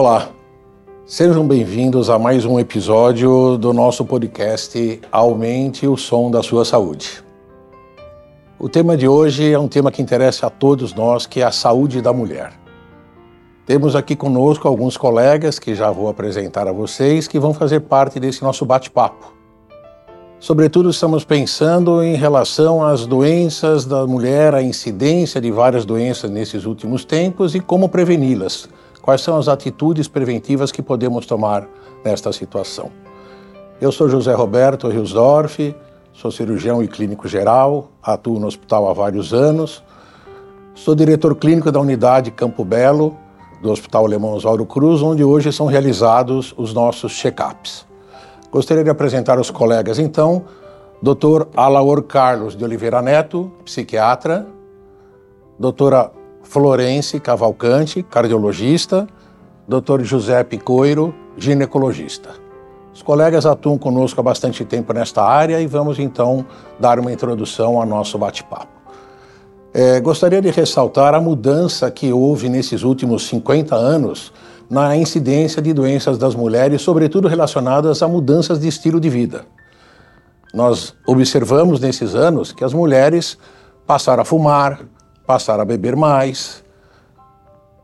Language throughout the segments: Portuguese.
Olá, sejam bem-vindos a mais um episódio do nosso podcast Aumente o Som da Sua Saúde. O tema de hoje é um tema que interessa a todos nós, que é a saúde da mulher. Temos aqui conosco alguns colegas que já vou apresentar a vocês que vão fazer parte desse nosso bate-papo. Sobretudo, estamos pensando em relação às doenças da mulher, a incidência de várias doenças nesses últimos tempos e como preveni-las. Quais são as atitudes preventivas que podemos tomar nesta situação? Eu sou José Roberto Riosdorf, sou cirurgião e clínico geral, atuo no hospital há vários anos. Sou diretor clínico da unidade Campo Belo, do Hospital Alemão Oswaldo Cruz, onde hoje são realizados os nossos check-ups. Gostaria de apresentar os colegas, então, Dr. Alaor Carlos de Oliveira Neto, psiquiatra, doutora Florence Cavalcante, cardiologista, Dr. José Picoiro, ginecologista. Os colegas atuam conosco há bastante tempo nesta área e vamos então dar uma introdução ao nosso bate-papo. É, gostaria de ressaltar a mudança que houve nesses últimos 50 anos na incidência de doenças das mulheres, sobretudo relacionadas a mudanças de estilo de vida. Nós observamos nesses anos que as mulheres passaram a fumar, passaram a beber mais.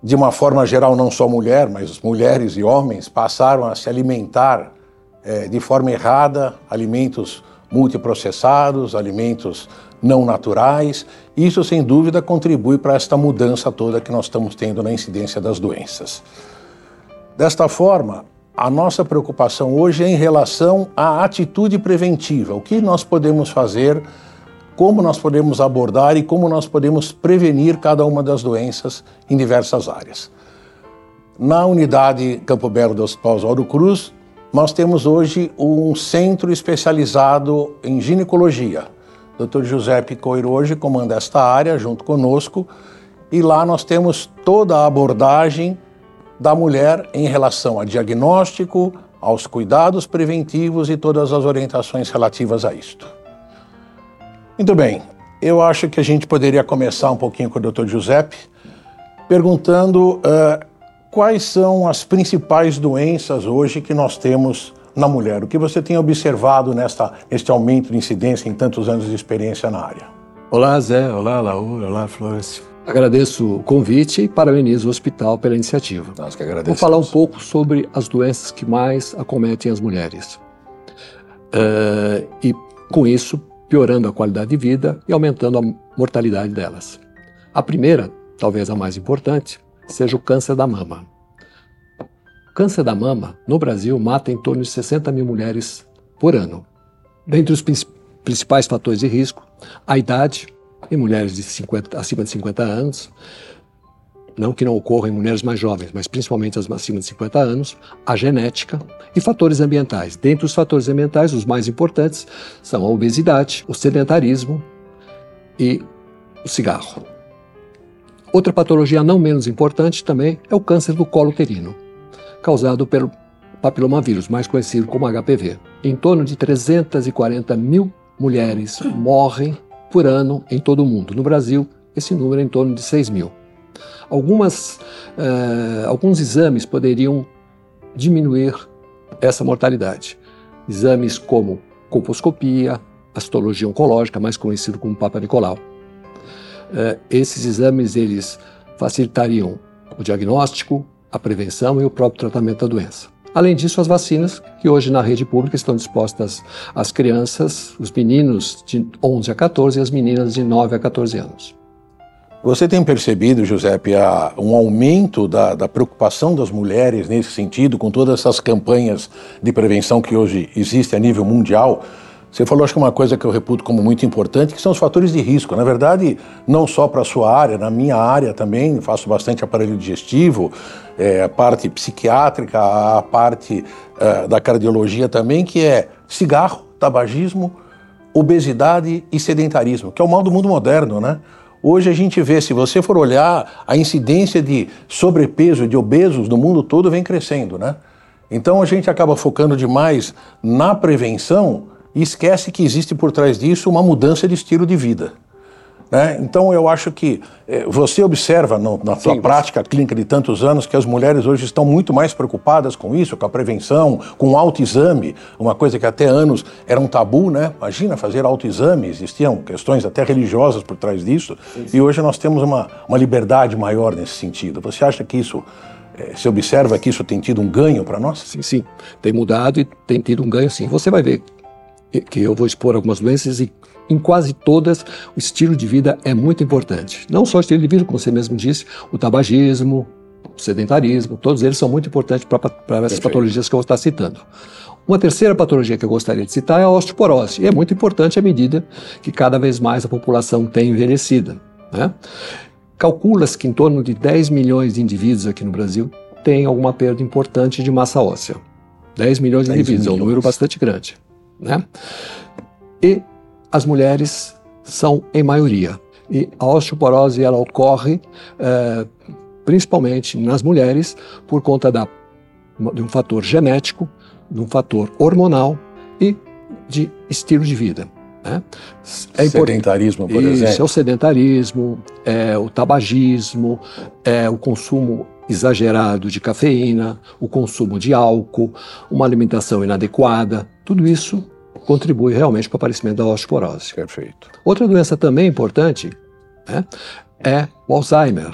De uma forma geral, não só mulher, mas mulheres e homens passaram a se alimentar é, de forma errada, alimentos multiprocessados, alimentos não naturais. Isso, sem dúvida, contribui para esta mudança toda que nós estamos tendo na incidência das doenças. Desta forma, a nossa preocupação hoje é em relação à atitude preventiva. O que nós podemos fazer, como nós podemos abordar e como nós podemos prevenir cada uma das doenças em diversas áreas. Na unidade Campo Belo do Hospital Oswaldo Cruz, nós temos hoje um centro especializado em ginecologia. O Dr. José Picoiro hoje comanda esta área junto conosco e lá nós temos toda a abordagem da mulher em relação a diagnóstico, aos cuidados preventivos e todas as orientações relativas a isto. Muito bem, eu acho que a gente poderia começar um pouquinho com o Dr. Giuseppe, perguntando uh, quais são as principais doenças hoje que nós temos na mulher. O que você tem observado nesta, neste aumento de incidência em tantos anos de experiência na área? Olá, Zé. Olá, Laura. Olá, Florence. Agradeço o convite e parabenizo o hospital pela iniciativa. Nós que agradecemos. Vou falar um pouco sobre as doenças que mais acometem as mulheres. Uh, e, com isso, piorando a qualidade de vida e aumentando a mortalidade delas. A primeira, talvez a mais importante, seja o câncer da mama. O câncer da mama, no Brasil, mata em torno de 60 mil mulheres por ano. Dentre os principais fatores de risco, a idade, em mulheres de 50, acima de 50 anos, não que não ocorra em mulheres mais jovens, mas principalmente as acima de 50 anos, a genética e fatores ambientais. Dentre os fatores ambientais, os mais importantes são a obesidade, o sedentarismo e o cigarro. Outra patologia não menos importante também é o câncer do colo uterino, causado pelo papilomavírus, mais conhecido como HPV. Em torno de 340 mil mulheres morrem por ano em todo o mundo. No Brasil, esse número é em torno de 6 mil. Algumas, uh, alguns exames poderiam diminuir essa mortalidade. Exames como colposcopia, astologia oncológica, mais conhecido como Papa Nicolau. Uh, esses exames eles facilitariam o diagnóstico, a prevenção e o próprio tratamento da doença. Além disso, as vacinas, que hoje na rede pública estão dispostas às crianças, os meninos de 11 a 14 e as meninas de 9 a 14 anos. Você tem percebido, Giuseppe, um aumento da, da, preocupação das mulheres nesse sentido, com todas essas campanhas de prevenção que hoje existem a nível mundial? Você falou, acho que uma coisa que eu reputo como muito importante, que são os fatores de risco. Na verdade, não só para a sua área, na minha área também, faço bastante aparelho digestivo, é, a parte psiquiátrica, a parte é, da cardiologia também, que é cigarro, tabagismo, obesidade e sedentarismo, que é o mal do mundo moderno, né? Hoje a gente vê, se você for olhar, a incidência de sobrepeso, de obesos no mundo todo vem crescendo, né? Então a gente acaba focando demais na prevenção e esquece que existe por trás disso uma mudança de estilo de vida. Né? Então, eu acho que eh, você observa no, na sua prática clínica de tantos anos que as mulheres hoje estão muito mais preocupadas com isso, com a prevenção, com o autoexame, uma coisa que até anos era um tabu, né? Imagina fazer autoexame, existiam questões até religiosas por trás disso, sim, sim. e hoje nós temos uma, uma liberdade maior nesse sentido. Você acha que isso é, se observa que isso tem tido um ganho para nós? Sim, sim. Tem mudado e tem tido um ganho, sim. Você vai ver que eu vou expor algumas doenças e em quase todas o estilo de vida é muito importante. Não só o estilo de vida, como você mesmo disse, o tabagismo, o sedentarismo, todos eles são muito importantes para essas Perfeito. patologias que eu vou estar citando. Uma terceira patologia que eu gostaria de citar é a osteoporose, e é muito importante à medida que cada vez mais a população tem envelhecida. Né? Calcula-se que em torno de 10 milhões de indivíduos aqui no Brasil têm alguma perda importante de massa óssea. 10 milhões de 10 indivíduos, milhões. é um número bastante grande. Né? E as mulheres são em maioria. E a osteoporose ela ocorre é, principalmente nas mulheres por conta da, de um fator genético, de um fator hormonal e de estilo de vida. Né? É sedentarismo, por Isso, exemplo. é o sedentarismo, é o tabagismo, é o consumo exagerado de cafeína, o consumo de álcool, uma alimentação inadequada, tudo isso contribui realmente para o aparecimento da osteoporose. Perfeito. Outra doença também importante né, é o Alzheimer,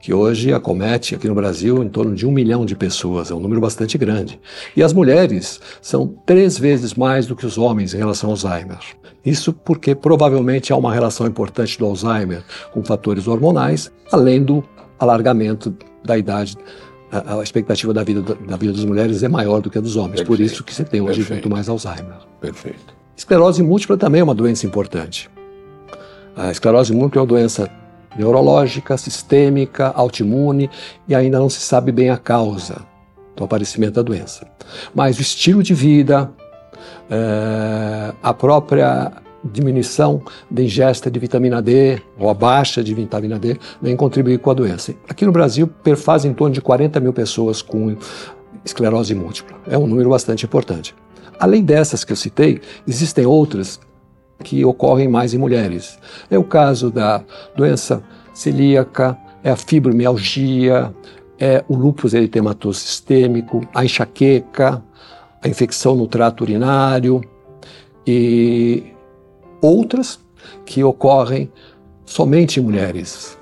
que hoje acomete aqui no Brasil em torno de um milhão de pessoas, é um número bastante grande. E as mulheres são três vezes mais do que os homens em relação ao Alzheimer. Isso porque provavelmente há uma relação importante do Alzheimer com fatores hormonais, além do alargamento da idade a, a expectativa da vida, da vida das mulheres é maior do que a dos homens. Perfeito. Por isso que você tem hoje Perfeito. muito mais Alzheimer. Perfeito. Esclerose múltipla também é uma doença importante. A esclerose múltipla é uma doença neurológica, sistêmica, autoimune e ainda não se sabe bem a causa do aparecimento da doença. Mas o estilo de vida, é, a própria diminuição da ingesta de vitamina D ou a baixa de vitamina D vem contribuir com a doença. Aqui no Brasil, perfaz em torno de 40 mil pessoas com esclerose múltipla. É um número bastante importante. Além dessas que eu citei, existem outras que ocorrem mais em mulheres. É o caso da doença celíaca, é a fibromialgia, é o lúpus eritematoso sistêmico, a enxaqueca, a infecção no trato urinário e outras que ocorrem somente em mulheres,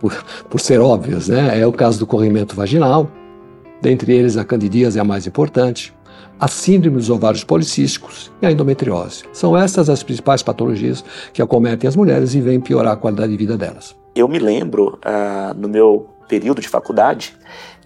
por, por ser óbvias, né? É o caso do corrimento vaginal, dentre eles a candidíase é a mais importante, a síndrome dos ovários policísticos e a endometriose. São essas as principais patologias que acometem as mulheres e vêm piorar a qualidade de vida delas. Eu me lembro, uh, no meu período de faculdade,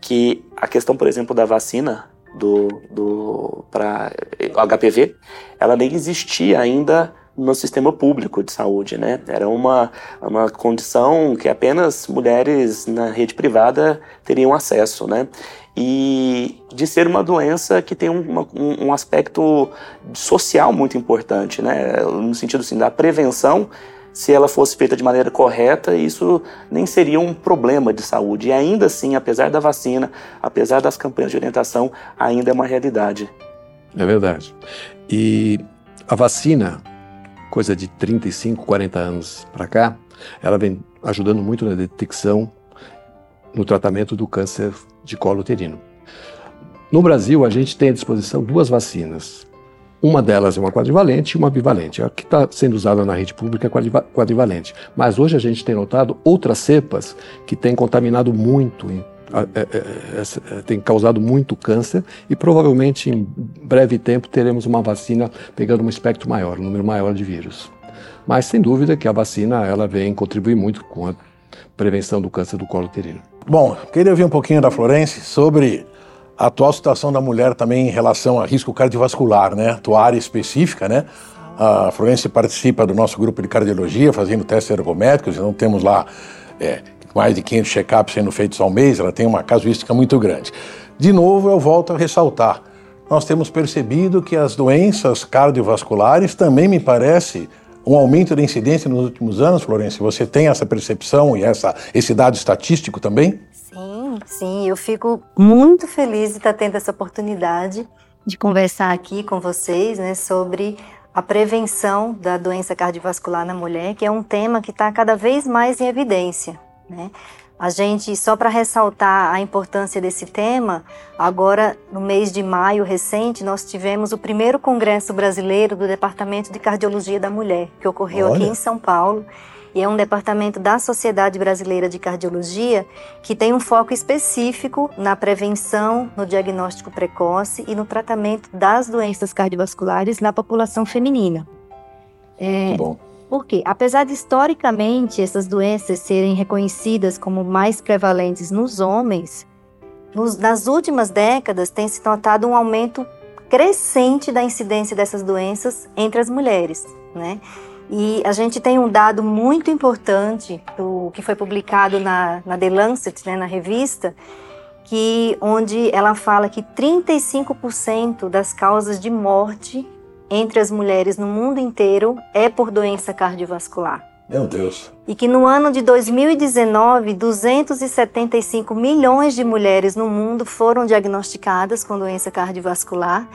que a questão, por exemplo, da vacina do, do para HPV, ela nem existia ainda no sistema público de saúde, né? Era uma, uma condição que apenas mulheres na rede privada teriam acesso, né? E de ser uma doença que tem uma, um, um aspecto social muito importante, né? No sentido assim, da prevenção, se ela fosse feita de maneira correta, isso nem seria um problema de saúde. E ainda assim, apesar da vacina, apesar das campanhas de orientação, ainda é uma realidade. É verdade. E a vacina, coisa de 35, 40 anos para cá, ela vem ajudando muito na detecção, no tratamento do câncer de colo uterino. No Brasil, a gente tem à disposição duas vacinas. Uma delas é uma quadrivalente e uma bivalente. A que está sendo usada na rede pública é quadrivalente. Mas hoje a gente tem notado outras cepas que têm contaminado muito é, é, é, tem causado muito câncer e provavelmente em breve tempo teremos uma vacina pegando um espectro maior, um número maior de vírus. Mas sem dúvida que a vacina ela vem contribuir muito com a prevenção do câncer do colo uterino. Bom, queria ouvir um pouquinho da Florence sobre a atual situação da mulher também em relação a risco cardiovascular, né? Tua área específica, né? A Florence participa do nosso grupo de cardiologia, fazendo testes ergométricos, então temos lá é, mais de 500 check-ups sendo feitos ao mês, ela tem uma casuística muito grande. De novo, eu volto a ressaltar, nós temos percebido que as doenças cardiovasculares também me parece um aumento da incidência nos últimos anos, Florence. Você tem essa percepção e essa, esse dado estatístico também? Sim, sim. Eu fico muito feliz de estar tendo essa oportunidade de conversar aqui com vocês né, sobre a prevenção da doença cardiovascular na mulher, que é um tema que está cada vez mais em evidência. Né? A gente, só para ressaltar a importância desse tema, agora no mês de maio recente, nós tivemos o primeiro Congresso Brasileiro do Departamento de Cardiologia da Mulher, que ocorreu Olha. aqui em São Paulo. E é um departamento da Sociedade Brasileira de Cardiologia que tem um foco específico na prevenção, no diagnóstico precoce e no tratamento das doenças cardiovasculares na população feminina. É, bom. Porque, apesar de historicamente essas doenças serem reconhecidas como mais prevalentes nos homens, nos, nas últimas décadas tem se notado um aumento crescente da incidência dessas doenças entre as mulheres, né? E a gente tem um dado muito importante, do, que foi publicado na, na The Lancet, né, na revista, que onde ela fala que 35% das causas de morte entre as mulheres no mundo inteiro é por doença cardiovascular. Meu Deus. E que no ano de 2019, 275 milhões de mulheres no mundo foram diagnosticadas com doença cardiovascular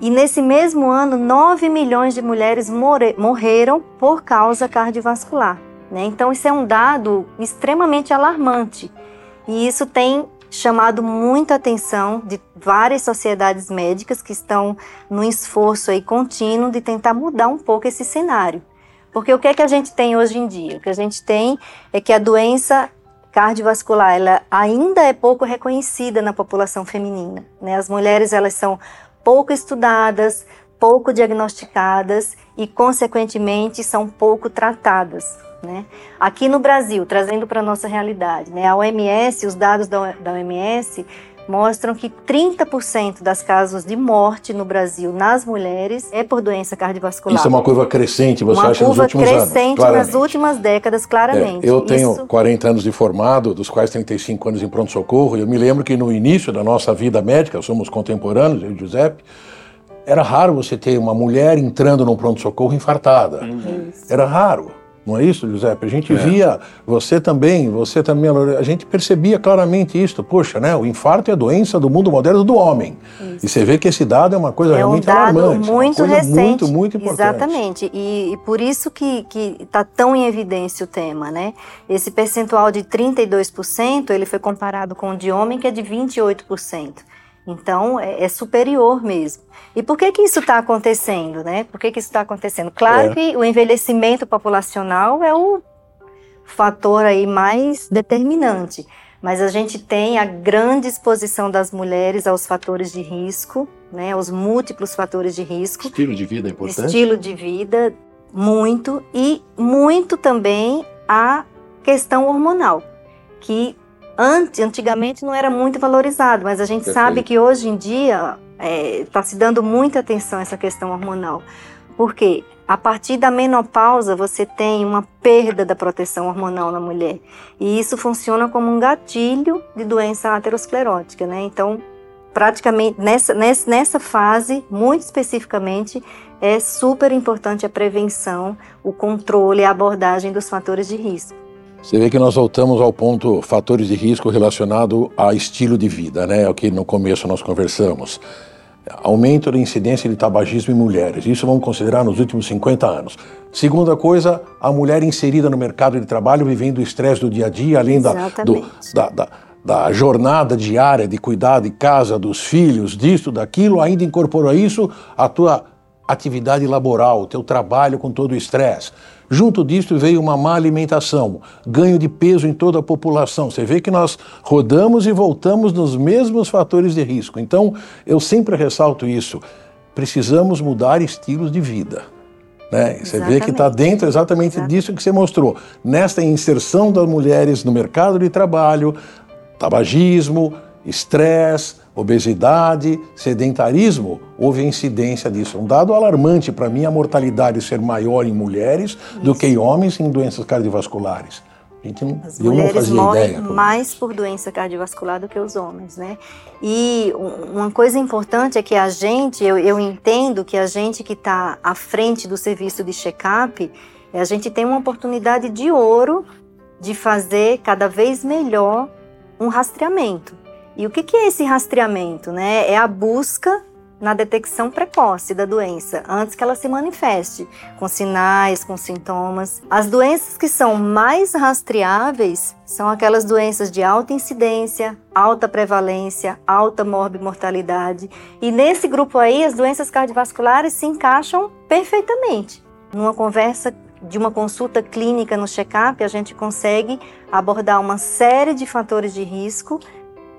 e nesse mesmo ano, 9 milhões de mulheres morreram por causa cardiovascular. Né? Então, isso é um dado extremamente alarmante. E isso tem chamado muita atenção de várias sociedades médicas que estão no esforço aí contínuo de tentar mudar um pouco esse cenário. Porque o que é que a gente tem hoje em dia? O que a gente tem é que a doença cardiovascular ela ainda é pouco reconhecida na população feminina. Né? As mulheres elas são pouco estudadas, pouco diagnosticadas e, consequentemente, são pouco tratadas. Né? Aqui no Brasil, trazendo para a nossa realidade, né? a OMS, os dados da, OMS mostram que 30% das casos de morte no Brasil nas mulheres é por doença cardiovascular. Isso é uma curva crescente, você uma acha, nos últimos anos? Uma curva crescente nas últimas décadas, claramente. É, eu tenho Isso... 40 anos de formado, dos quais 35 anos em pronto-socorro, e eu me lembro que no início da nossa vida médica, somos contemporâneos, eu e o Giuseppe, era raro você ter uma mulher entrando num pronto-socorro infartada. Era raro. Não é isso, Giuseppe? A gente é. via, você também, você também, a gente percebia claramente isso. Poxa, né? O infarto é a doença do mundo moderno do homem. Isso. E você vê que esse dado é uma coisa é realmente um dado alarmante. Muito recente. Muito, muito importante. Exatamente. E, e por isso que está tão em evidência o tema, né? Esse percentual de 32%, ele foi comparado com o de homem, que é de 28%. Então, é, é, superior mesmo. E por que que isso está acontecendo, né? Por que que isso está acontecendo? Claro é. que o envelhecimento populacional é o fator aí mais determinante, mas a gente tem a grande exposição das mulheres aos fatores de risco, né? Aos múltiplos fatores de risco. Estilo de vida é importante. Estilo de vida, muito. E muito também a questão hormonal, que antigamente não era muito valorizado, mas a gente Perfeito. sabe que hoje em dia está é, tá se dando muita atenção a essa questão hormonal. Porque a partir da menopausa você tem uma perda da proteção hormonal na mulher. E isso funciona como um gatilho de doença aterosclerótica, né? Então, praticamente nessa, nessa, nessa fase, muito especificamente, é super importante a prevenção, o controle e a abordagem dos fatores de risco. Você vê que nós voltamos ao ponto fatores de risco relacionado a estilo de vida, né? É o que no começo nós conversamos. Aumento da incidência de tabagismo em mulheres. Isso vamos considerar nos últimos 50 anos. Segunda coisa, a mulher inserida no mercado de trabalho, vivendo o estresse do dia a dia, além da, do, da, da, da, jornada diária de cuidar de casa, dos filhos, disso, daquilo, ainda incorpora isso a tua atividade laboral, o teu trabalho com todo o estresse. Junto disso veio uma má alimentação, ganho de peso em toda a população. Você vê que nós rodamos e voltamos nos mesmos fatores de risco. Então, eu sempre ressalto isso. Precisamos mudar estilos de vida. Né? Você vê que está dentro exatamente Exato. disso que você mostrou. Nesta inserção das mulheres no mercado de trabalho, tabagismo, estresse, obesidade, sedentarismo, houve incidência disso. Um dado alarmante para mim, a mortalidade ser maior em mulheres Isso. do que em homens em doenças cardiovasculares. A gente não, As eu mulheres não fazia morrem ideia. mais por doença cardiovascular do que os homens, né? E uma coisa importante é que a gente, eu, eu entendo que a gente que está à frente do serviço de check-up, a gente tem uma oportunidade de ouro de fazer cada vez melhor um rastreamento. E o que, é esse rastreamento? Né? É a busca na detecção precoce da doença, antes que ela se manifeste, com sinais, com sintomas. As doenças que são mais rastreáveis são aquelas doenças de alta incidência, alta prevalência, alta morbimortalidade. E nesse grupo aí, as doenças cardiovasculares se encaixam perfeitamente. Numa conversa de uma consulta clínica no check-up, a gente consegue abordar uma série de fatores de risco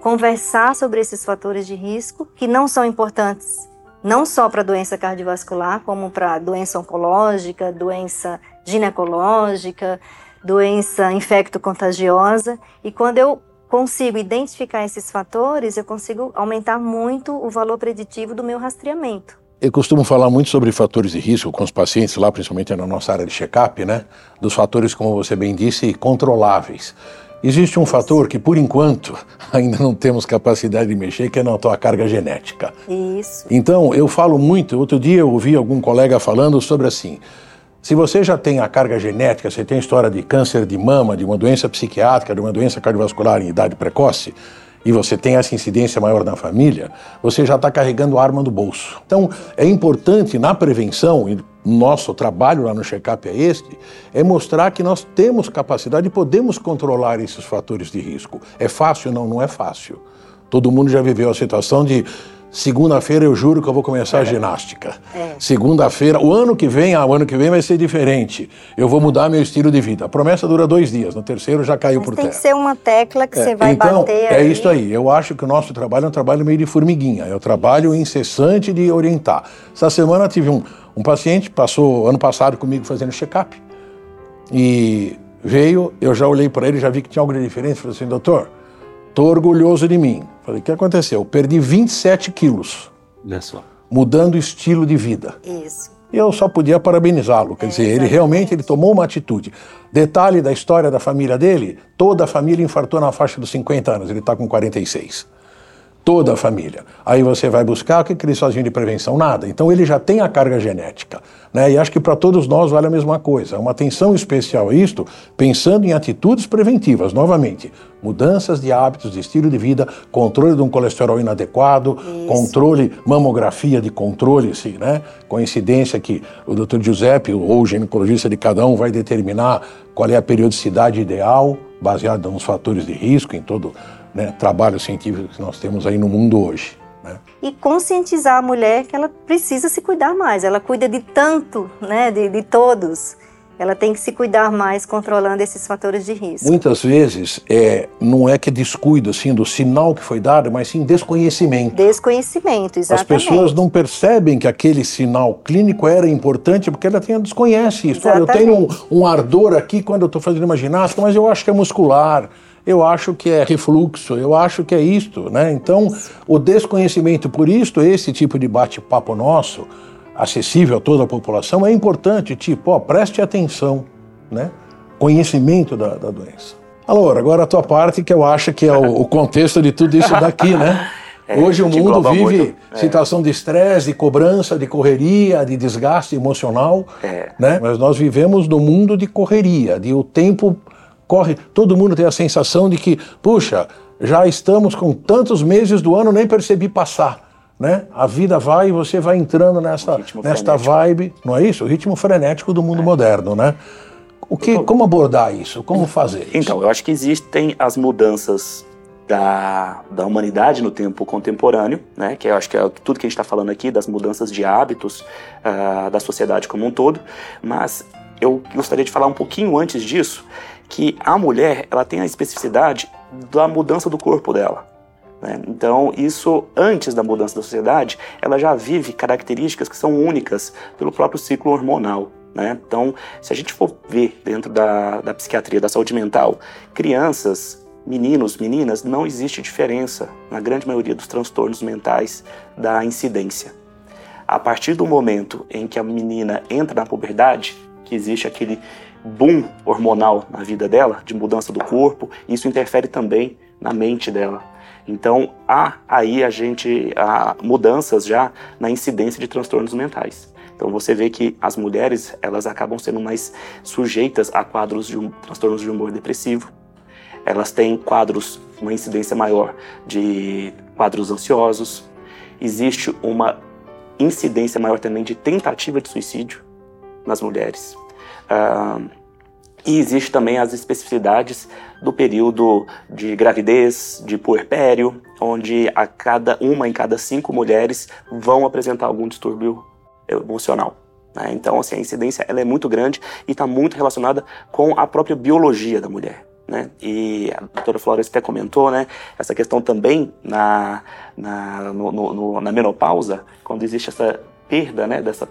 conversar sobre esses fatores de risco que não são importantes não só para doença cardiovascular, como para doença oncológica, doença ginecológica, doença infecto-contagiosa. E quando eu consigo identificar esses fatores, eu consigo aumentar muito o valor preditivo do meu rastreamento. Eu costumo falar muito sobre fatores de risco com os pacientes lá, principalmente na nossa área de check-up, né? Dos fatores, como você bem disse, controláveis. Existe um fator que, por enquanto, ainda não temos capacidade de mexer, que é na tua carga genética. Isso. Então, eu falo muito. Outro dia eu ouvi algum colega falando sobre assim: se você já tem a carga genética, você tem história de câncer de mama, de uma doença psiquiátrica, de uma doença cardiovascular em idade precoce, e você tem essa incidência maior na família, você já está carregando arma no bolso. Então, é importante na prevenção, e nosso trabalho lá no check-up é este, é mostrar que nós temos capacidade e podemos controlar esses fatores de risco. É fácil? Não, não é fácil. Todo mundo já viveu a situação de Segunda-feira eu juro que eu vou começar a ginástica. É. Segunda-feira, o ano que vem, ah, o ano que vem vai ser diferente. Eu vou mudar meu estilo de vida. A promessa dura dois dias, no terceiro já caiu Mas por tem terra. Tem que ser uma tecla que é. você vai então, bater. É isso aí. Eu acho que o nosso trabalho é um trabalho meio de formiguinha. É o um trabalho incessante de orientar. Essa semana tive um, um paciente, passou ano passado comigo fazendo check-up. E veio, eu já olhei para ele, já vi que tinha algo de diferente. Falei assim, doutor, Estou orgulhoso de mim. Falei, o que aconteceu? Perdi 27 quilos. Olha só. Mudando o estilo de vida. Isso. E eu só podia parabenizá-lo. Quer é, dizer, exatamente. ele realmente ele tomou uma atitude. Detalhe da história da família dele: toda a família infartou na faixa dos 50 anos, ele está com 46 toda a família. Aí você vai buscar o que, que eles faziam de prevenção? Nada. Então ele já tem a carga genética. Né? E acho que para todos nós vale a mesma coisa. Uma atenção especial a isto, pensando em atitudes preventivas, novamente. Mudanças de hábitos, de estilo de vida, controle de um colesterol inadequado, Isso. controle, mamografia de controle, sim, né? Coincidência que o Dr. Giuseppe, ou o ginecologista de cada um, vai determinar qual é a periodicidade ideal, baseada nos fatores de risco em todo né, trabalho científico que nós temos aí no mundo hoje. Né? E conscientizar a mulher que ela precisa se cuidar mais, ela cuida de tanto, né, de, de todos. Ela tem que se cuidar mais controlando esses fatores de risco. Muitas vezes é, não é que descuido assim, do sinal que foi dado, mas sim desconhecimento. Desconhecimento, exatamente. As pessoas não percebem que aquele sinal clínico era importante porque ela tem, desconhece isso. Olha, eu tenho um, um ardor aqui quando eu estou fazendo uma ginástica, mas eu acho que é muscular eu acho que é refluxo, eu acho que é isto, né? Então, o desconhecimento, por isto, esse tipo de bate-papo nosso, acessível a toda a população, é importante, tipo, ó, preste atenção, né? Conhecimento da, da doença. Alô, agora a tua parte, que eu acho que é o, o contexto de tudo isso daqui, né? É, Hoje o mundo vive muito, é. situação de estresse, de cobrança, de correria, de desgaste emocional, é. né? Mas nós vivemos no mundo de correria, de o tempo corre, todo mundo tem a sensação de que, puxa, já estamos com tantos meses do ano, nem percebi passar. Né? A vida vai e você vai entrando nessa, nesta vibe, não é isso? O ritmo frenético do mundo é. moderno, né? O que, como abordar isso? Como fazer isso? Então, eu acho que existem as mudanças da, da humanidade no tempo contemporâneo, né? Que eu acho que é tudo que a gente está falando aqui, das mudanças de hábitos uh, da sociedade como um todo. Mas eu gostaria de falar um pouquinho antes disso, que a mulher ela tem a especificidade da mudança do corpo dela. Né? Então, isso antes da mudança da sociedade, ela já vive características que são únicas pelo próprio ciclo hormonal. Né? Então, se a gente for ver dentro da, da psiquiatria da saúde mental, crianças, meninos, meninas, não existe diferença na grande maioria dos transtornos mentais da incidência. A partir do momento em que a menina entra na puberdade, que existe aquele boom hormonal na vida dela, de mudança do corpo, isso interfere também na mente dela. Então há aí a gente há mudanças já na incidência de transtornos mentais. Então você vê que as mulheres elas acabam sendo mais sujeitas a quadros de um, transtornos de humor depressivo. Elas têm quadros uma incidência maior de quadros ansiosos. Existe uma incidência maior também de tentativa de suicídio nas mulheres. E existe também as especificidades do período de gravidez, de puerpério, onde a cada uma em cada cinco mulheres vão apresentar algum distúrbio emocional. Né? Então, assim, a incidência ela é muito grande e está muito relacionada com a própria biologia da mulher. Né? E a doutora Flores até comentou, né, essa questão também na, na, no, no, na menopausa, quando existe essa perda né, dessa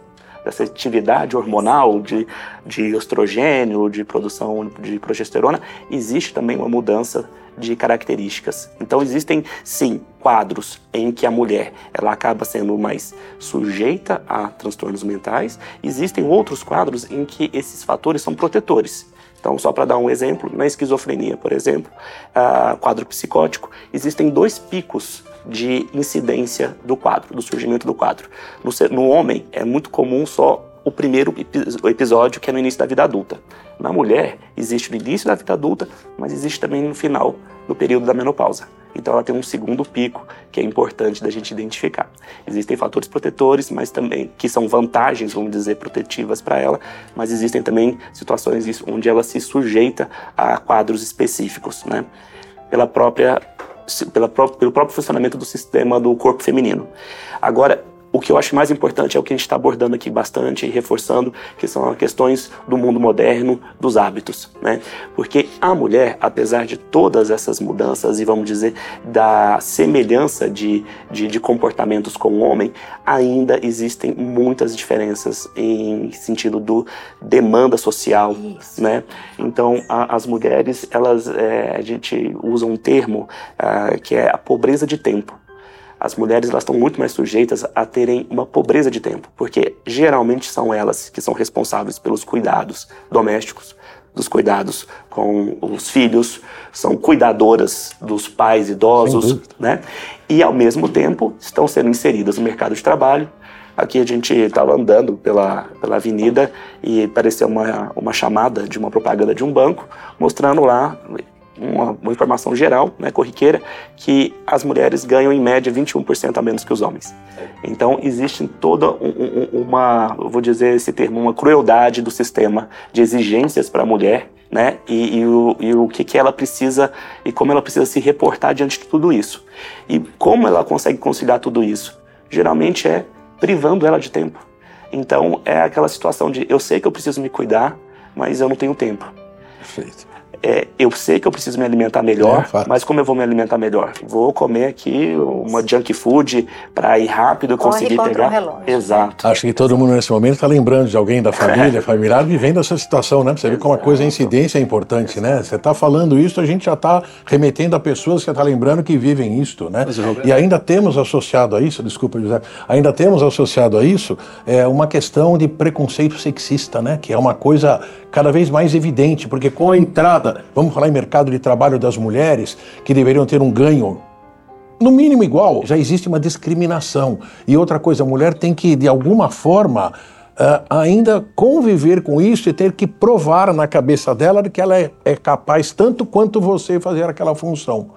dessa atividade hormonal de, de estrogênio, de produção de progesterona, existe também uma mudança de características. Então existem sim quadros em que a mulher ela acaba sendo mais sujeita a transtornos mentais. Existem outros quadros em que esses fatores são protetores. Então, só para dar um exemplo, na esquizofrenia, por exemplo, uh, quadro psicótico, existem dois picos de incidência do quadro, do surgimento do quadro. No, no homem, é muito comum só o primeiro episódio, que é no início da vida adulta. Na mulher, existe no início da vida adulta, mas existe também no final, no período da menopausa. Então ela tem um segundo pico que é importante da gente identificar. Existem fatores protetores, mas também que são vantagens, vamos dizer, protetivas para ela, mas existem também situações onde ela se sujeita a quadros específicos, né? Pela própria pela, pelo próprio funcionamento do sistema do corpo feminino. Agora, o que eu acho mais importante é o que a gente está abordando aqui bastante e reforçando, que são as questões do mundo moderno, dos hábitos, né? Porque a mulher, apesar de todas essas mudanças e vamos dizer da semelhança de, de, de comportamentos com o homem, ainda existem muitas diferenças em sentido do demanda social, Isso. né? Então a, as mulheres, elas, é, a gente usa um termo uh, que é a pobreza de tempo as mulheres elas estão muito mais sujeitas a terem uma pobreza de tempo, porque geralmente são elas que são responsáveis pelos cuidados domésticos, dos cuidados com os filhos, são cuidadoras dos pais idosos, né? E ao mesmo tempo estão sendo inseridas no mercado de trabalho. Aqui a gente estava andando pela, pela avenida e apareceu uma, uma chamada de uma propaganda de um banco mostrando lá uma, uma informação geral, né, corriqueira, que as mulheres ganham em média 21% a menos que os homens. Então existe toda um, um, uma, vou dizer esse termo, uma crueldade do sistema de exigências para a mulher, né, e, e, o, e o que, que ela precisa e como ela precisa se reportar diante de tudo isso. E como ela consegue conciliar tudo isso? Geralmente é privando ela de tempo. Então é aquela situação de eu sei que eu preciso me cuidar, mas eu não tenho tempo. Perfeito é, eu sei que eu preciso me alimentar melhor, é, mas como eu vou me alimentar melhor? Vou comer aqui uma junk food para ir rápido e conseguir pegar. relógio. Exato. Acho que todo mundo nesse momento está lembrando de alguém da família, familiar, vivendo essa situação, né? Você vê como a coisa, a incidência é importante, né? Você está falando isso, a gente já está remetendo a pessoas que está lembrando que vivem isto, né? E ainda temos associado a isso, desculpa, José, ainda temos associado a isso é, uma questão de preconceito sexista, né? Que é uma coisa cada vez mais evidente, porque com a entrada, vamos falar em mercado de trabalho das mulheres, que deveriam ter um ganho no mínimo igual, já existe uma discriminação. E outra coisa, a mulher tem que, de alguma forma, uh, ainda conviver com isso e ter que provar na cabeça dela que ela é, é capaz tanto quanto você fazer aquela função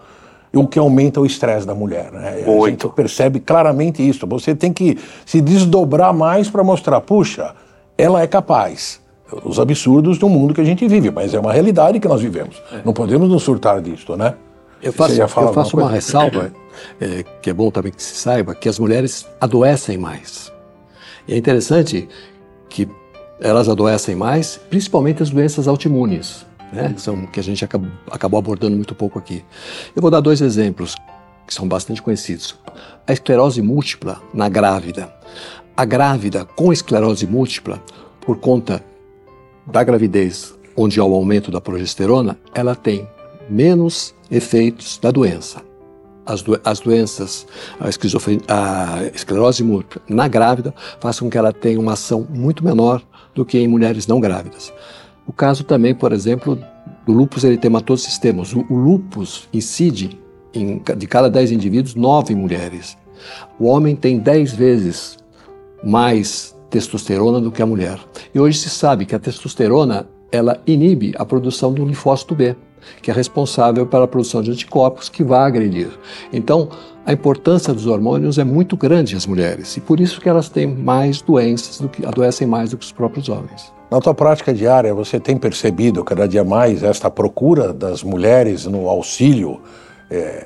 o que aumenta o estresse da mulher. Né? A gente percebe claramente isso. Você tem que se desdobrar mais para mostrar, puxa, ela é capaz os absurdos do mundo que a gente vive, mas é uma realidade que nós vivemos. É. Não podemos nos surtar disto, né? Eu faço, eu faço uma ressalva, é, que é bom também que se saiba, que as mulheres adoecem mais. E é interessante que elas adoecem mais, principalmente as doenças autoimunes, né? São que a gente acabou, acabou abordando muito pouco aqui. Eu vou dar dois exemplos que são bastante conhecidos. A esclerose múltipla na grávida. A grávida com esclerose múltipla, por conta da gravidez, onde há o aumento da progesterona, ela tem menos efeitos da doença. As, do, as doenças, a, a esclerose múltipla na grávida, faz com que ela tenha uma ação muito menor do que em mulheres não grávidas. O caso também, por exemplo, do lúpus eritematoso sistemos. O, o lúpus incide em, de cada 10 indivíduos, 9 mulheres. O homem tem 10 vezes mais testosterona do que a mulher. E hoje se sabe que a testosterona ela inibe a produção do linfócito B, que é responsável pela produção de anticorpos que vai agredir. Então, a importância dos hormônios é muito grande às mulheres e por isso que elas têm mais doenças do que adoecem mais do que os próprios homens. Na tua prática diária, você tem percebido cada dia mais esta procura das mulheres no auxílio é,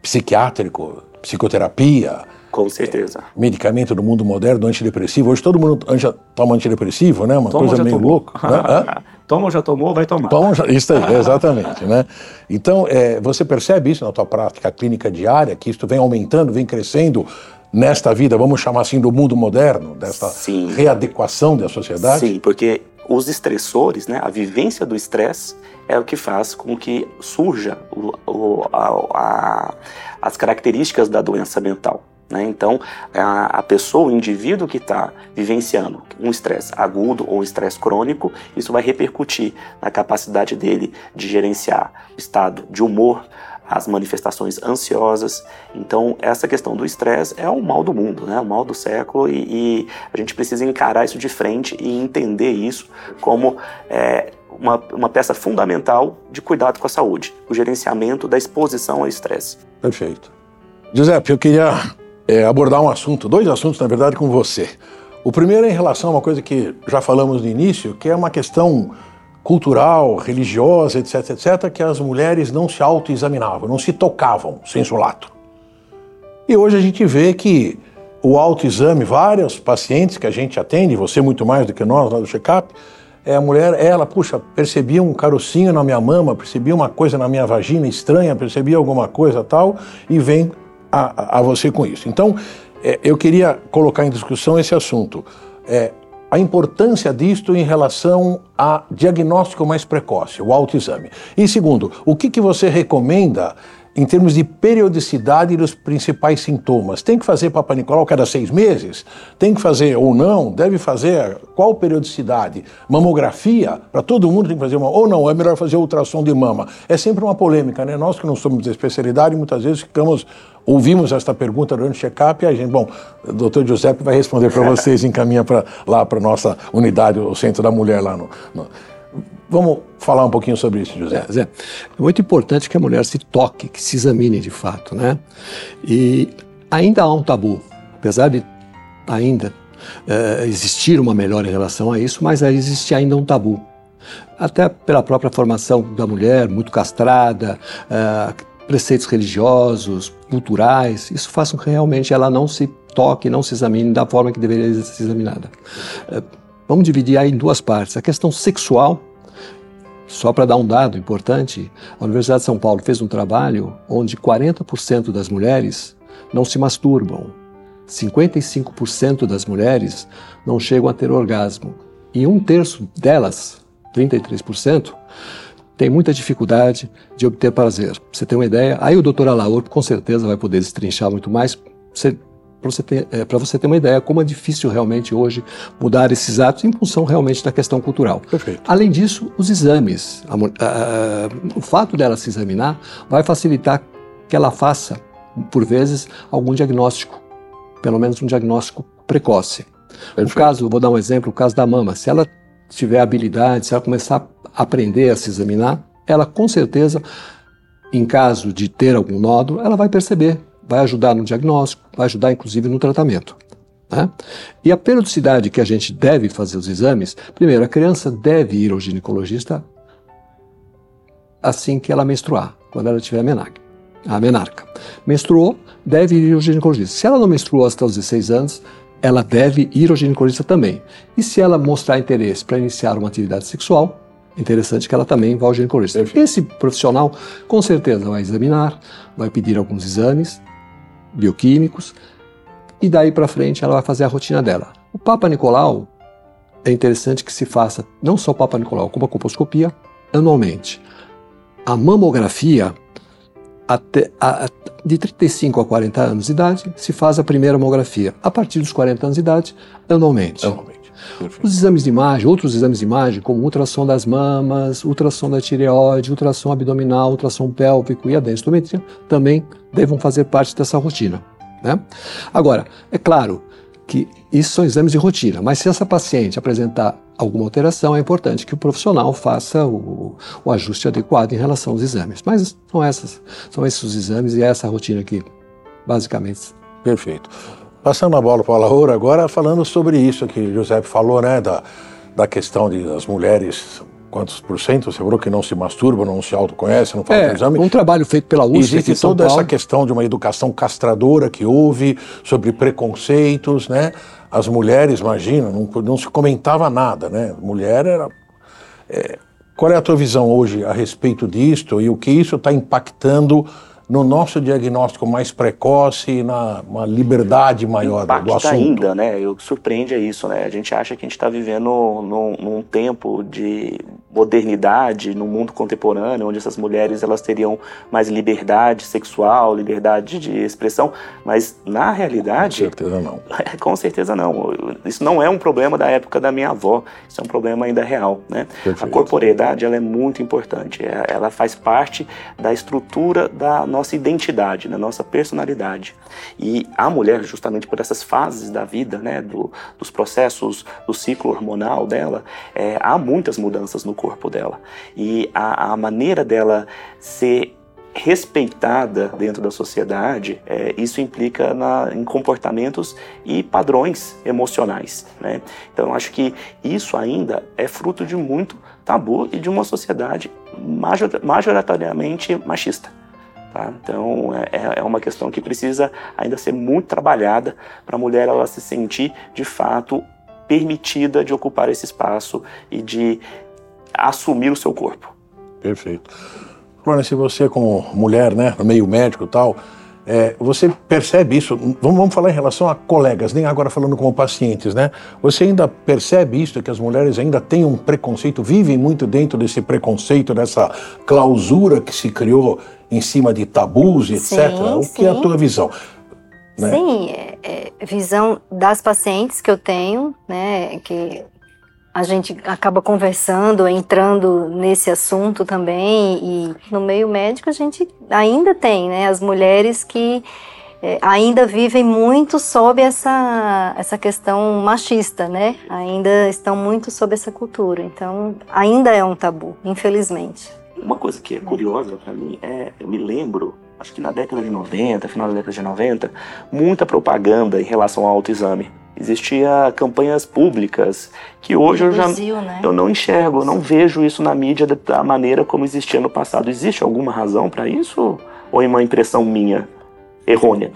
psiquiátrico, psicoterapia? Com certeza. Medicamento do mundo moderno, antidepressivo. Hoje todo mundo toma antidepressivo, né? Uma Toma, coisa meio louca. Né? Toma ou já tomou, vai tomar. Toma, isso aí, exatamente. né? Então, é, você percebe isso na tua prática clínica diária, que isso vem aumentando, vem crescendo nesta vida, vamos chamar assim, do mundo moderno, dessa Sim. readequação da sociedade? Sim, porque os estressores, né, a vivência do estresse é o que faz com que surja o, o, a, a, as características da doença mental. Né? Então, a, a, pessoa, o indivíduo que está vivenciando um estresse agudo ou estresse crônico, isso vai repercutir na capacidade dele de gerenciar o estado de humor, as manifestações ansiosas. Então, essa questão do estresse é o mal do mundo, né? o mal do século, e, e, a gente precisa encarar isso de frente e entender isso como é, uma, uma peça fundamental de cuidado com a saúde, o gerenciamento da exposição ao estresse. Perfeito. Giuseppe, eu queria é, abordar um assunto, dois assuntos, na verdade, com você. O primeiro é em relação a uma coisa que já falamos no início, que é uma questão cultural, religiosa, etc, etc, que as mulheres não se autoexaminavam, não se tocavam, senso. E hoje a gente vê que o autoexame, vários pacientes que a gente atende, você muito mais do que nós lá do check-up, é a mulher, ela, puxa, percebia um carocinho na minha mama, percebia uma coisa na minha vagina estranha, percebia alguma coisa tal, e vem a, a você com isso. Então, é, eu queria colocar em discussão esse assunto. É, a importância disto em relação a diagnóstico mais precoce, o autoexame. E segundo, o que, que você recomenda em termos de periodicidade dos principais sintomas. Tem que fazer Papa Nicolau cada seis meses? Tem que fazer ou não? Deve fazer qual periodicidade? Mamografia? Para todo mundo tem que fazer uma. Ou não, é melhor fazer ultrassom de mama? É sempre uma polêmica, né? Nós que não somos de especialidade, muitas vezes ficamos. Ouvimos esta pergunta durante o check-up e a gente, bom, o doutor Giuseppe vai responder para vocês, encaminha pra, lá para a nossa unidade, o Centro da Mulher lá no, no Vamos falar um pouquinho sobre isso, José. É, Zé, é muito importante que a mulher se toque, que se examine de fato, né? E ainda há um tabu, apesar de ainda é, existir uma melhora em relação a isso, mas existe ainda um tabu. Até pela própria formação da mulher, muito castrada, é, preceitos religiosos, culturais, isso faz com que realmente ela não se toque, não se examine da forma que deveria ser examinada. É, vamos dividir aí em duas partes. A questão sexual só para dar um dado importante, a Universidade de São Paulo fez um trabalho onde 40% das mulheres não se masturbam, 55% das mulheres não chegam a ter orgasmo e um terço delas, 33%, tem muita dificuldade de obter prazer. Pra você tem uma ideia? Aí o doutor Alaor com certeza vai poder destrinchar muito mais. Você para você, ter, é, você ter uma ideia como é difícil realmente hoje mudar esses atos em função realmente da questão cultural. Perfeito. Além disso, os exames, a, a, o fato dela se examinar vai facilitar que ela faça, por vezes, algum diagnóstico, pelo menos um diagnóstico precoce. Perfeito. O caso, vou dar um exemplo, o caso da mama. Se ela tiver habilidade, se ela começar a aprender a se examinar, ela com certeza, em caso de ter algum nódulo, ela vai perceber vai ajudar no diagnóstico, vai ajudar inclusive no tratamento. Né? E a periodicidade que a gente deve fazer os exames, primeiro, a criança deve ir ao ginecologista assim que ela menstruar, quando ela tiver a menarca. Menstruou, deve ir ao ginecologista. Se ela não menstruou até os 16 anos, ela deve ir ao ginecologista também. E se ela mostrar interesse para iniciar uma atividade sexual, interessante que ela também vá ao ginecologista. Esse profissional, com certeza, vai examinar, vai pedir alguns exames, bioquímicos, e daí para frente ela vai fazer a rotina dela. O Papa Nicolau é interessante que se faça não só o Papa Nicolau, como a colposcopia anualmente. A mamografia, até, a, de 35 a 40 anos de idade, se faz a primeira mamografia. A partir dos 40 anos de idade, anualmente. Anualmente. Perfeito. Os exames de imagem, outros exames de imagem, como ultrassom das mamas, ultrassom da tireoide, ultrassom abdominal, ultrassom pélvico e a densitometria, também devam fazer parte dessa rotina. Né? Agora, é claro que isso são exames de rotina, mas se essa paciente apresentar alguma alteração, é importante que o profissional faça o, o, ajuste adequado em relação aos exames. Mas são, essas, são esses os exames e é essa rotina aqui, basicamente. Perfeito. Passando a bola para a Laura agora, falando sobre isso que o José falou, né, da, da questão de as mulheres quantos por cento? Você falou que não se masturba, não se autoconhece, não faz é, exame. um trabalho feito pela USP Existe toda Paulo. essa questão de uma educação castradora que houve sobre preconceitos, né? As mulheres, imagina, não, não se comentava nada, né? Mulher era... É, qual é a tua visão hoje a respeito disto e o que isso está impactando no nosso diagnóstico mais precoce e na uma liberdade maior Impacta do assunto. ainda, né? O que surpreende é isso, né? A gente acha que a gente está vivendo num, num, tempo de modernidade, num mundo contemporâneo, onde essas mulheres elas teriam mais liberdade sexual, liberdade de expressão, mas na realidade... Com certeza não. com certeza não. Isso não é um problema da época da minha avó, isso é um problema ainda real, né? Perfeito. A corporeidade, ela é muito importante, é, ela faz parte da estrutura da nossa identidade, da nossa personalidade. E a mulher, justamente por essas fases da vida, né, do, dos processos do ciclo hormonal dela, é, há muitas mudanças no corpo dela. E a, a maneira dela ser respeitada dentro da sociedade, é, isso implica na, em comportamentos e padrões emocionais. Né? Então, acho que isso ainda é fruto de muito tabu e de uma sociedade major, majoritariamente machista. Tá? Então é, é uma questão que precisa ainda ser muito trabalhada para a mulher ela se sentir de fato permitida de ocupar esse espaço e de assumir o seu corpo. Perfeito. Florence, você como mulher, né, no meio médico e tal, é, você percebe isso? Vamos, vamos, falar em relação a colegas, nem agora falando como pacientes, né? Você ainda percebe isso, que as mulheres ainda têm um preconceito, vivem muito dentro desse preconceito, dessa clausura que se criou em cima de tabus, etc. Sim, o sim. que é a tua visão? Né? Sim, é, é, visão das pacientes que eu tenho, né, que a gente acaba conversando, entrando nesse assunto também, e no meio médico a gente ainda tem, né, as mulheres que é, ainda vivem muito sob essa, essa questão machista, né, ainda estão muito sob essa cultura, então ainda é um tabu, infelizmente. Uma coisa que é curiosa para mim é, eu me lembro, acho que na década de 90, final da década de 90, muita propaganda em relação ao autoexame. Existia campanhas públicas que hoje eu já né? eu não enxergo, eu não vejo isso na mídia da maneira como existia no passado. Existe alguma razão para isso ou é uma impressão minha errônea?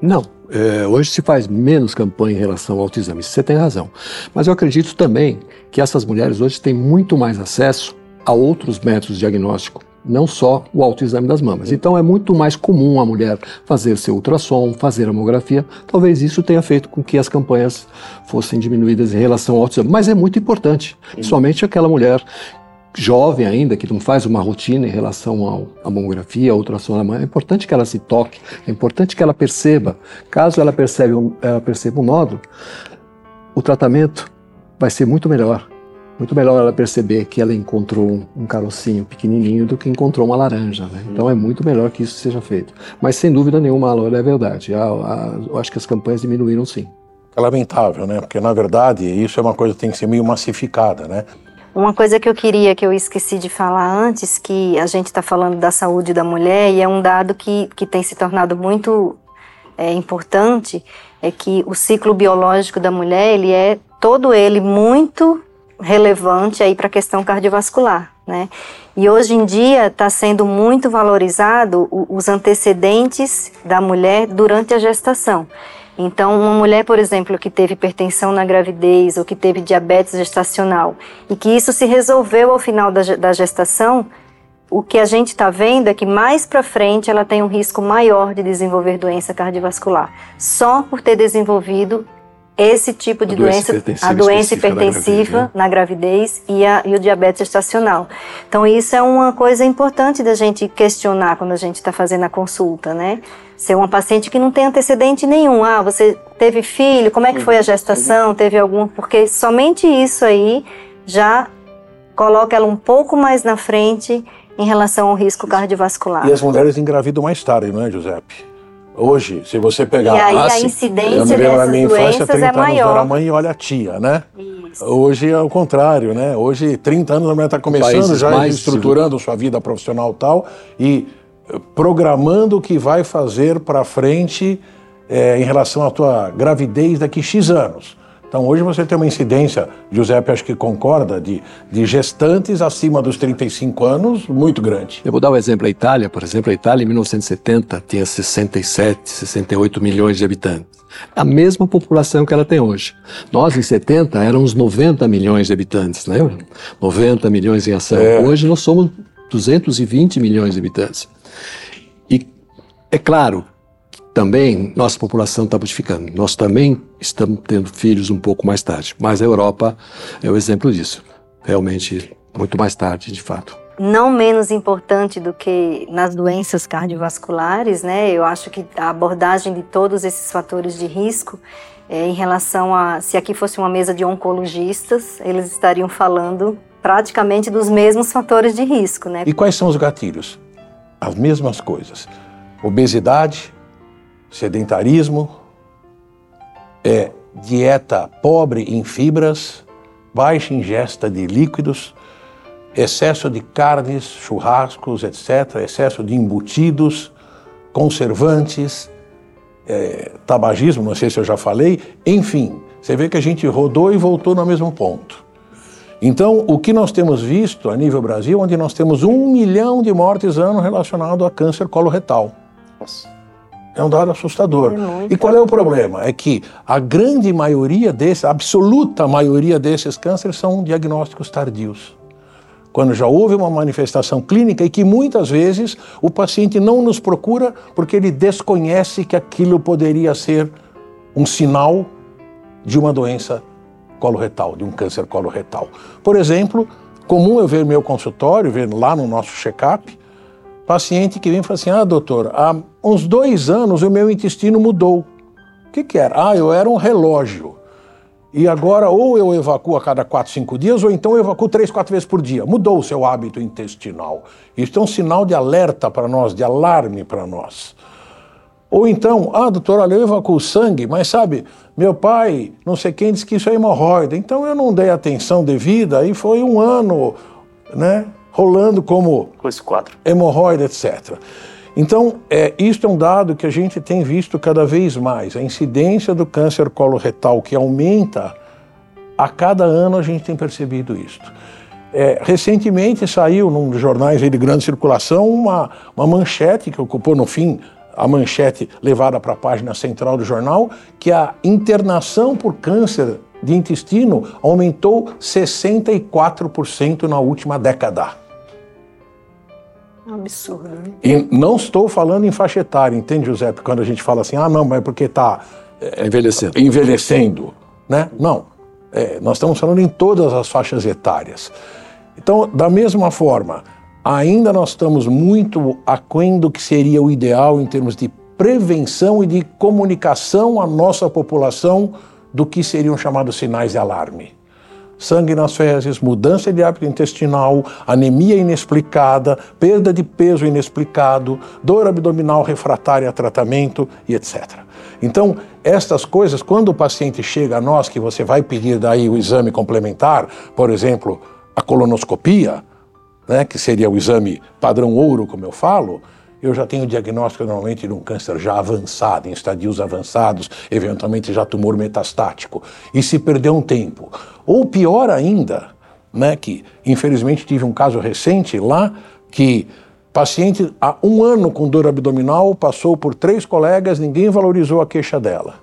Não, é, hoje se faz menos campanha em relação ao autoexame, você tem razão. Mas eu acredito também que essas mulheres hoje têm muito mais acesso a outros métodos de diagnóstico, não só o autoexame das mamas. Então é muito mais comum a mulher fazer seu ultrassom, fazer mamografia. Talvez isso tenha feito com que as campanhas fossem diminuídas em relação ao autoexame. Mas é muito importante, somente aquela mulher jovem ainda, que não faz uma rotina em relação ao, à mamografia, ao ultrassom da mãe, é importante que ela se toque, é importante que ela perceba. Caso ela, ela perceba um nódulo, o tratamento vai ser muito melhor muito melhor ela perceber que ela encontrou um carocinho pequenininho do que encontrou uma laranja. Né? Então é muito melhor que isso seja feito. Mas sem dúvida nenhuma, a Laura é verdade. A, a, eu acho que as campanhas diminuíram sim. É lamentável, né? Porque na verdade isso é uma coisa que tem que ser meio massificada, né? Uma coisa que eu queria, que eu esqueci de falar antes, que a gente está falando da saúde da mulher e é um dado que, que tem se tornado muito é, importante, é que o ciclo biológico da mulher, ele é todo ele muito relevante aí para a questão cardiovascular, né? E hoje em dia está sendo muito valorizado os antecedentes da mulher durante a gestação. Então, uma mulher, por exemplo, que teve hipertensão na gravidez ou que teve diabetes gestacional e que isso se resolveu ao final da, gestação, o que a gente está vendo é que mais para frente ela tem um risco maior de desenvolver doença cardiovascular, só por ter desenvolvido esse tipo de a doença, doença a doença hipertensiva na gravidez, na gravidez e, a, e, o diabetes gestacional. Então isso é uma coisa importante da gente questionar quando a gente está fazendo a consulta, né? Ser uma paciente que não tem antecedente nenhum. Ah, você teve filho? Como é que foi a gestação? Teve algum? Porque somente isso aí já coloca ela um pouco mais na frente em relação ao risco cardiovascular. E as mulheres engravidam mais tarde, não é, Giuseppe? Hoje, se você pegar. E aí a sim. incidência eu na minha infância, doenças 30 é anos maior. era mãe e olha a tia, né? Isso. Hoje é o contrário, né? Hoje, 30 anos, a mulher está começando Países já mais estruturando sua vida profissional e tal e programando o que vai fazer para frente eh, em relação à tua gravidez daqui X anos. Então, hoje você tem uma incidência, Giuseppe acho que concorda, de, de gestantes acima dos 35 anos muito grande. Eu vou dar o exemplo da Itália. Por exemplo, a Itália em 1970 tinha 67, 68 milhões de habitantes. A mesma população que ela tem hoje. Nós, em 70, éramos 90 milhões de habitantes, lembra? 90 milhões em ação. É. Hoje nós somos 220 milhões de habitantes. E é claro, também nossa população está modificando. Nós também estamos tendo filhos um pouco mais tarde. Mas a Europa é o exemplo disso. Realmente, muito mais tarde, de fato. não menos importante do que nas doenças cardiovasculares, né? Eu acho que a abordagem de todos esses fatores de risco, é, em relação a se aqui fosse uma mesa de oncologistas, eles estariam falando praticamente dos mesmos fatores de risco, né? E quais são os gatilhos? As mesmas coisas: obesidade, sedentarismo, é, dieta pobre em fibras, baixa ingesta de líquidos, excesso de carnes, churrascos, etc., excesso de embutidos, conservantes, é, tabagismo, não sei se eu já falei, enfim, você vê que a gente rodou e voltou no mesmo ponto. Então, o que nós temos visto a nível Brasil, onde nós temos um milhão de mortes ano relacionado a câncer coloretal. É um dado assustador. É. E qual é o problema? É que a grande maioria desses, a absoluta maioria desses cânceres são diagnósticos tardios. Quando já houve uma manifestação clínica e que muitas vezes o paciente não nos procura porque ele desconhece que aquilo poderia ser um sinal de uma doença coloretal, de um câncer coloretal. Por exemplo, comum eu ver no meu consultório, ver lá no nosso check-up, paciente que vem e fala assim: Ah, doutor, há uns dois anos o meu intestino mudou. O que, que era? Ah, eu era um relógio. E agora ou eu evacuo a cada quatro, cinco dias, ou então eu evacuo três, quatro vezes por dia. Mudou o seu hábito intestinal. Isso é um sinal de alerta para nós, de alarme para nós. Ou então, ah, doutor, olha, eu evacuo sangue, mas sabe, meu pai, não sei quem, disse que isso é hemorroida. Então eu não dei atenção devida e foi um ano, né, rolando como Com esse quadro. hemorroida, etc. Então, é, isto é um dado que a gente tem visto cada vez mais. A incidência do câncer coloretal que aumenta a cada ano, a gente tem percebido isto. É, recentemente saiu num dos jornais de grande circulação uma, uma manchete que ocupou no fim a manchete levada para a página central do jornal, que a internação por câncer de intestino aumentou 64% na última década. É um absurdo, né? E não estou falando em faixa etária, entende, José? Quando a gente fala assim, ah, não, mas é porque está É envelhecendo. envelhecendo, né? Não, É, nós estamos falando em todas as faixas etárias. Então, da mesma forma, ainda nós estamos muito aquém do que seria o ideal em termos de prevenção e de comunicação à nossa população do que seriam chamados sinais de alarme. Sangue nas fezes, mudança de hábito intestinal, anemia inexplicada, perda de peso inexplicado, dor abdominal refratária a tratamento e etc. Então, estas coisas, quando o paciente chega a nós, que você vai pedir daí o exame complementar, por exemplo, a colonoscopia, né, que seria o exame padrão ouro, como eu falo, eu já tenho diagnóstico normalmente de um câncer já avançado, em estadios avançados, eventualmente já tumor metastático. E se perdeu um tempo. Ou pior ainda, né, que infelizmente tive um caso recente lá, que paciente há um ano com dor abdominal passou por três colegas, ninguém valorizou a queixa dela.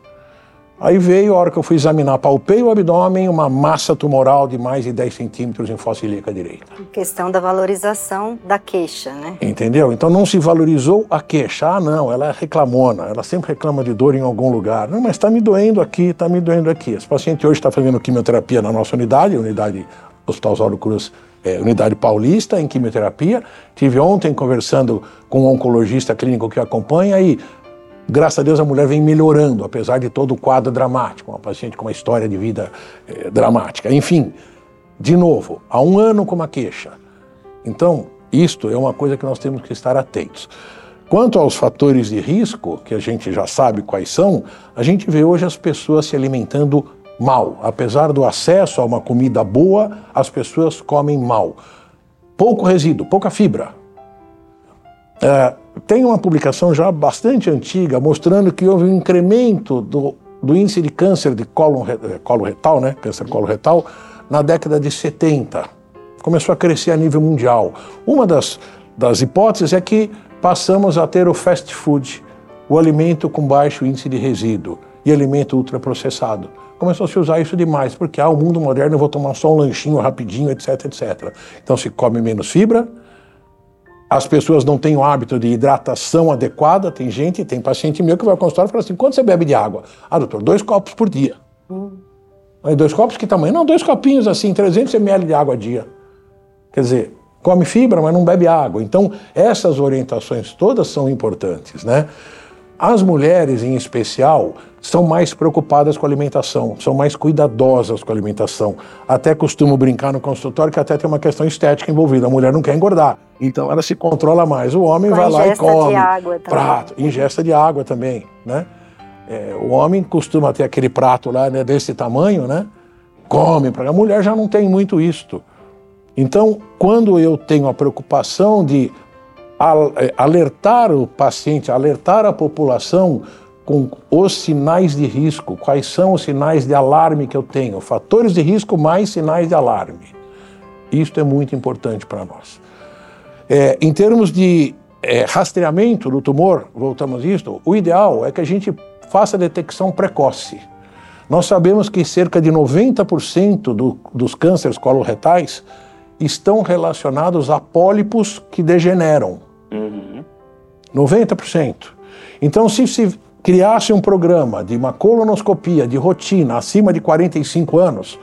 Aí veio, a hora que eu fui examinar, palpei o abdômen, uma massa tumoral de mais de 10 centímetros em fossa ilíaca direita. Questão da valorização da queixa, né? Entendeu? Então não se valorizou a queixa. Ah, não, ela é reclamona, ela sempre reclama de dor em algum lugar. Não, mas está me doendo aqui, está me doendo aqui. Esse paciente hoje está fazendo quimioterapia na nossa unidade, unidade Hospital Oswaldo Cruz, é, unidade paulista, em quimioterapia. Tive ontem conversando com um oncologista clínico que acompanha e graças a Deus a mulher vem melhorando, apesar de todo o quadro dramático, uma paciente com uma história de vida eh, dramática. Enfim, de novo, há um ano com uma queixa. Então, isto é uma coisa que nós temos que estar atentos. Quanto aos fatores de risco, que a gente já sabe quais são, a gente vê hoje as pessoas se alimentando mal. Apesar do acesso a uma comida boa, as pessoas comem mal. Pouco resíduo, pouca fibra. É, tem uma publicação já bastante antiga mostrando que houve um incremento do, do índice de câncer de colo, é, colo retal, né? Câncer colo retal, na década de 70. Começou a crescer a nível mundial. Uma das, das hipóteses é que passamos a ter o fast food, o alimento com baixo índice de resíduo e alimento ultraprocessado. Começou a se usar isso demais, porque ah, o mundo moderno eu vou tomar só um lanchinho rapidinho, etc, etc. Então se come menos fibra, as pessoas não têm o hábito de hidratação adequada. Tem gente, tem paciente meu que vai ao consultório e fala assim: quanto você bebe de água? Ah, doutor, dois copos por dia. Hum. Aí, dois copos que tamanho? Não, dois copinhos assim, 300 ml de água a dia. Quer dizer, come fibra, mas não bebe água. Então, essas orientações todas são importantes, né? As mulheres, em especial, são mais preocupadas com a alimentação, são mais cuidadosas com a alimentação. Até costumo brincar no consultório que até tem uma questão estética envolvida. A mulher não quer engordar, então ela se controla mais. O homem com vai lá e come. De água também. Prato, ingesta de água também, né? É, o homem costuma ter aquele prato lá né, desse tamanho, né? Come, a mulher já não tem muito isto. Então, quando eu tenho a preocupação de é, alertar o paciente, alertar a população com os sinais de risco, quais são os sinais de alarme que eu tenho, fatores de risco mais sinais de alarme. Isto é muito importante para nós. É, em termos de é, rastreamento do tumor, voltamos a isto, o ideal é que a gente faça a detecção precoce. Nós sabemos que cerca de 90% do, dos cânceres coloretais estão relacionados a pólipos que degeneram. Uhum. 90%. Então, se se criasse um programa de uma colonoscopia de rotina acima de 45 anos,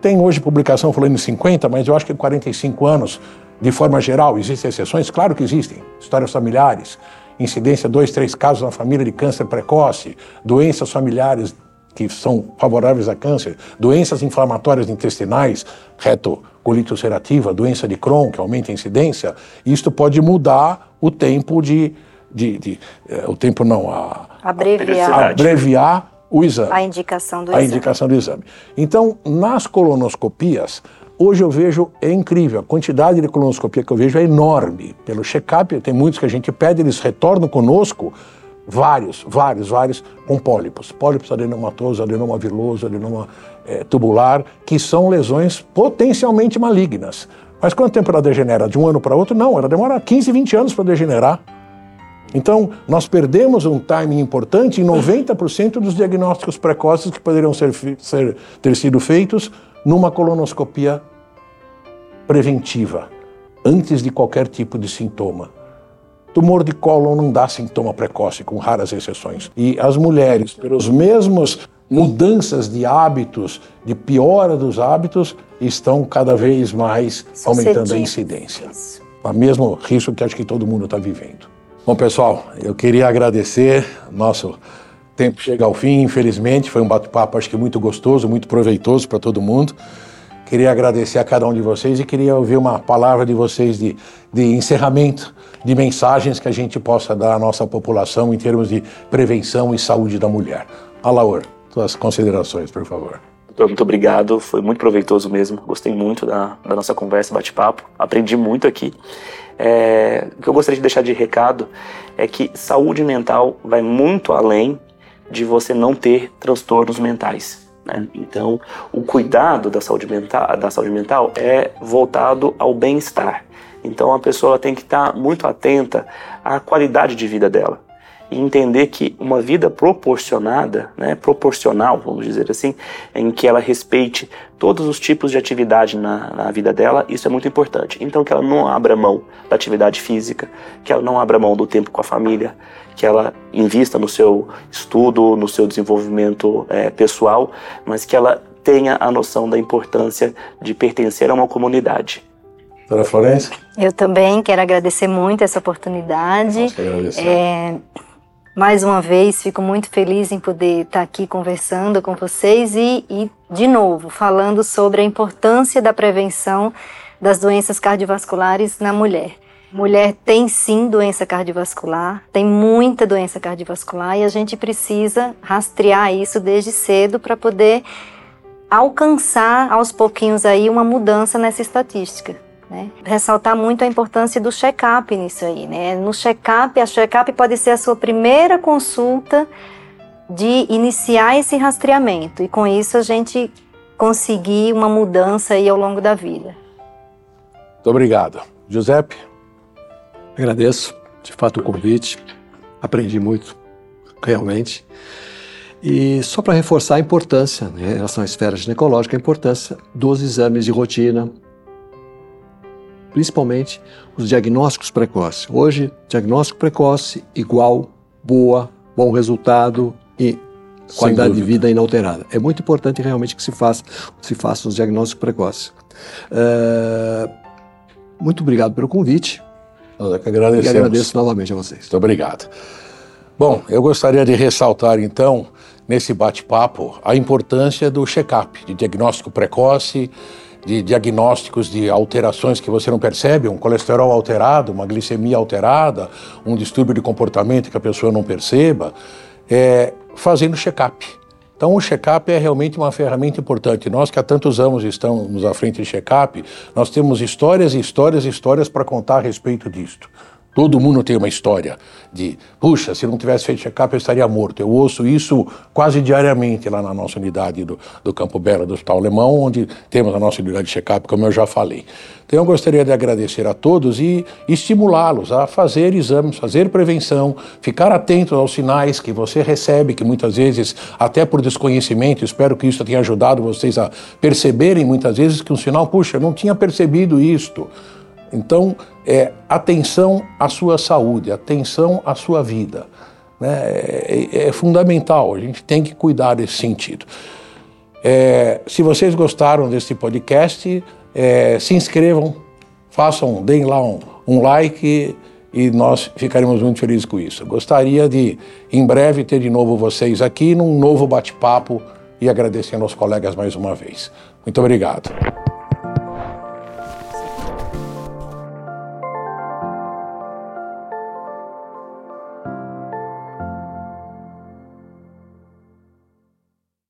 tem hoje publicação falando em 50, mas eu acho que 45 anos, de forma geral, existem exceções? Claro que existem. Histórias familiares, incidência dois, três casos na família de câncer precoce, doenças familiares que são favoráveis a câncer, doenças inflamatórias intestinais, retocolite ulcerativa, doença de Crohn, que aumenta a incidência, isto pode mudar o tempo de, de, de eh, o tempo não, a, abreviar. abreviar o exame. A indicação do a exame. indicação do exame. Então, nas colonoscopias, hoje eu vejo, é incrível, a quantidade de colonoscopia que eu vejo é enorme. Pelo check-up, tem muitos que a gente pede, eles retornam conosco vários, vários, vários, com pólipos. Pólipos adenomatoso, adenoma viloso, adenoma é, tubular, que são lesões potencialmente malignas. Mas quanto tempo ela degenera? De um ano para outro? Não, ela demora 15, 20 anos para degenerar. Então, nós perdemos um timing importante em 90% dos diagnósticos precoces que poderiam ser, ser, ter sido feitos numa colonoscopia preventiva, antes de qualquer tipo de sintoma. Tumor de cólon não dá sintoma precoce, com raras exceções. E as mulheres, pelos mesmos mudanças de hábitos, de piora dos hábitos, estão cada vez mais aumentando a incidência. O mesmo risco que acho que todo mundo está vivendo. Bom, pessoal, eu queria agradecer. Nosso tempo chega ao fim, infelizmente. Foi um bate-papo, acho que muito gostoso, muito proveitoso para todo mundo. Queria agradecer a cada um de vocês e queria ouvir uma palavra de vocês de, de encerramento, de mensagens que a gente possa dar à nossa população em termos de prevenção e saúde da mulher. Alaor, suas considerações, por favor. Muito obrigado, foi muito proveitoso mesmo. Gostei muito da, da nossa conversa, bate-papo. Aprendi muito aqui. É, o que eu gostaria de deixar de recado é que saúde mental vai muito além de você não ter transtornos mentais. Né? Então, o cuidado da saúde mental, da saúde mental é voltado ao bem-estar. Então, a pessoa tem que estar muito atenta à qualidade de vida dela e entender que uma vida proporcionada, né, proporcional, vamos dizer assim, em que ela respeite todos os tipos de atividade na, na, vida dela, isso é muito importante. Então, que ela não abra mão da atividade física, que ela não abra mão do tempo com a família, que ela invista no seu estudo, no seu desenvolvimento é, pessoal, mas que ela tenha a noção da importância de pertencer a uma comunidade. Doutora Florença? Eu também quero agradecer muito essa oportunidade. Nossa, é, mais uma vez, fico muito feliz em poder estar aqui conversando com vocês e, e, de novo, falando sobre a importância da prevenção das doenças cardiovasculares na mulher. Mulher tem sim doença cardiovascular, tem muita doença cardiovascular e a gente precisa rastrear isso desde cedo para poder alcançar aos pouquinhos aí uma mudança nessa estatística. Né? Ressaltar muito a importância do check-up nisso aí. Né? No check-up, a check-up pode ser a sua primeira consulta de iniciar esse rastreamento e com isso a gente conseguir uma mudança aí ao longo da vida. Muito obrigado. Giuseppe? Agradeço, de fato, o convite. Aprendi muito, realmente. E só para reforçar a importância, né, em relação à esfera ginecológica, a importância dos exames de rotina, principalmente os diagnósticos precoces. Hoje, diagnóstico precoce igual boa, bom resultado e qualidade de vida inalterada. É muito importante realmente que se faça, se faça os diagnósticos precoces. Uh, muito obrigado pelo convite. Nós é que agradecemos. E agradeço novamente a vocês. Muito obrigado. Bom, eu gostaria de ressaltar então, nesse bate-papo, a importância do check-up, de diagnóstico precoce, de diagnósticos de alterações que você não percebe, um colesterol alterado, uma glicemia alterada, um distúrbio de comportamento que a pessoa não perceba, é, fazendo check-up. Então, o check-up é realmente uma ferramenta importante. Nós que há tantos anos estamos à frente de check-up, nós temos histórias e histórias e histórias para contar a respeito disto. Todo mundo tem uma história de, puxa, se não tivesse feito check-up eu estaria morto. Eu ouço isso quase diariamente lá na nossa unidade do, do Campo Belo do Hospital Alemão, onde temos a nossa unidade de check-up, como eu já falei. Então eu gostaria de agradecer a todos e estimulá-los a fazer exames, fazer prevenção, ficar atentos aos sinais que você recebe, que muitas vezes, até por desconhecimento, espero que isso tenha ajudado vocês a perceberem muitas vezes que um sinal, puxa, eu não tinha percebido isto. Então, é atenção à sua saúde, atenção à sua vida. Né? É, é, fundamental, a gente tem que cuidar desse sentido. É, se vocês gostaram desse podcast, é, se inscrevam, façam, deem lá um, um like e nós ficaremos muito felizes com isso. Gostaria de, em breve, ter de novo vocês aqui num novo bate-papo e agradecendo aos colegas mais uma vez. Muito obrigado.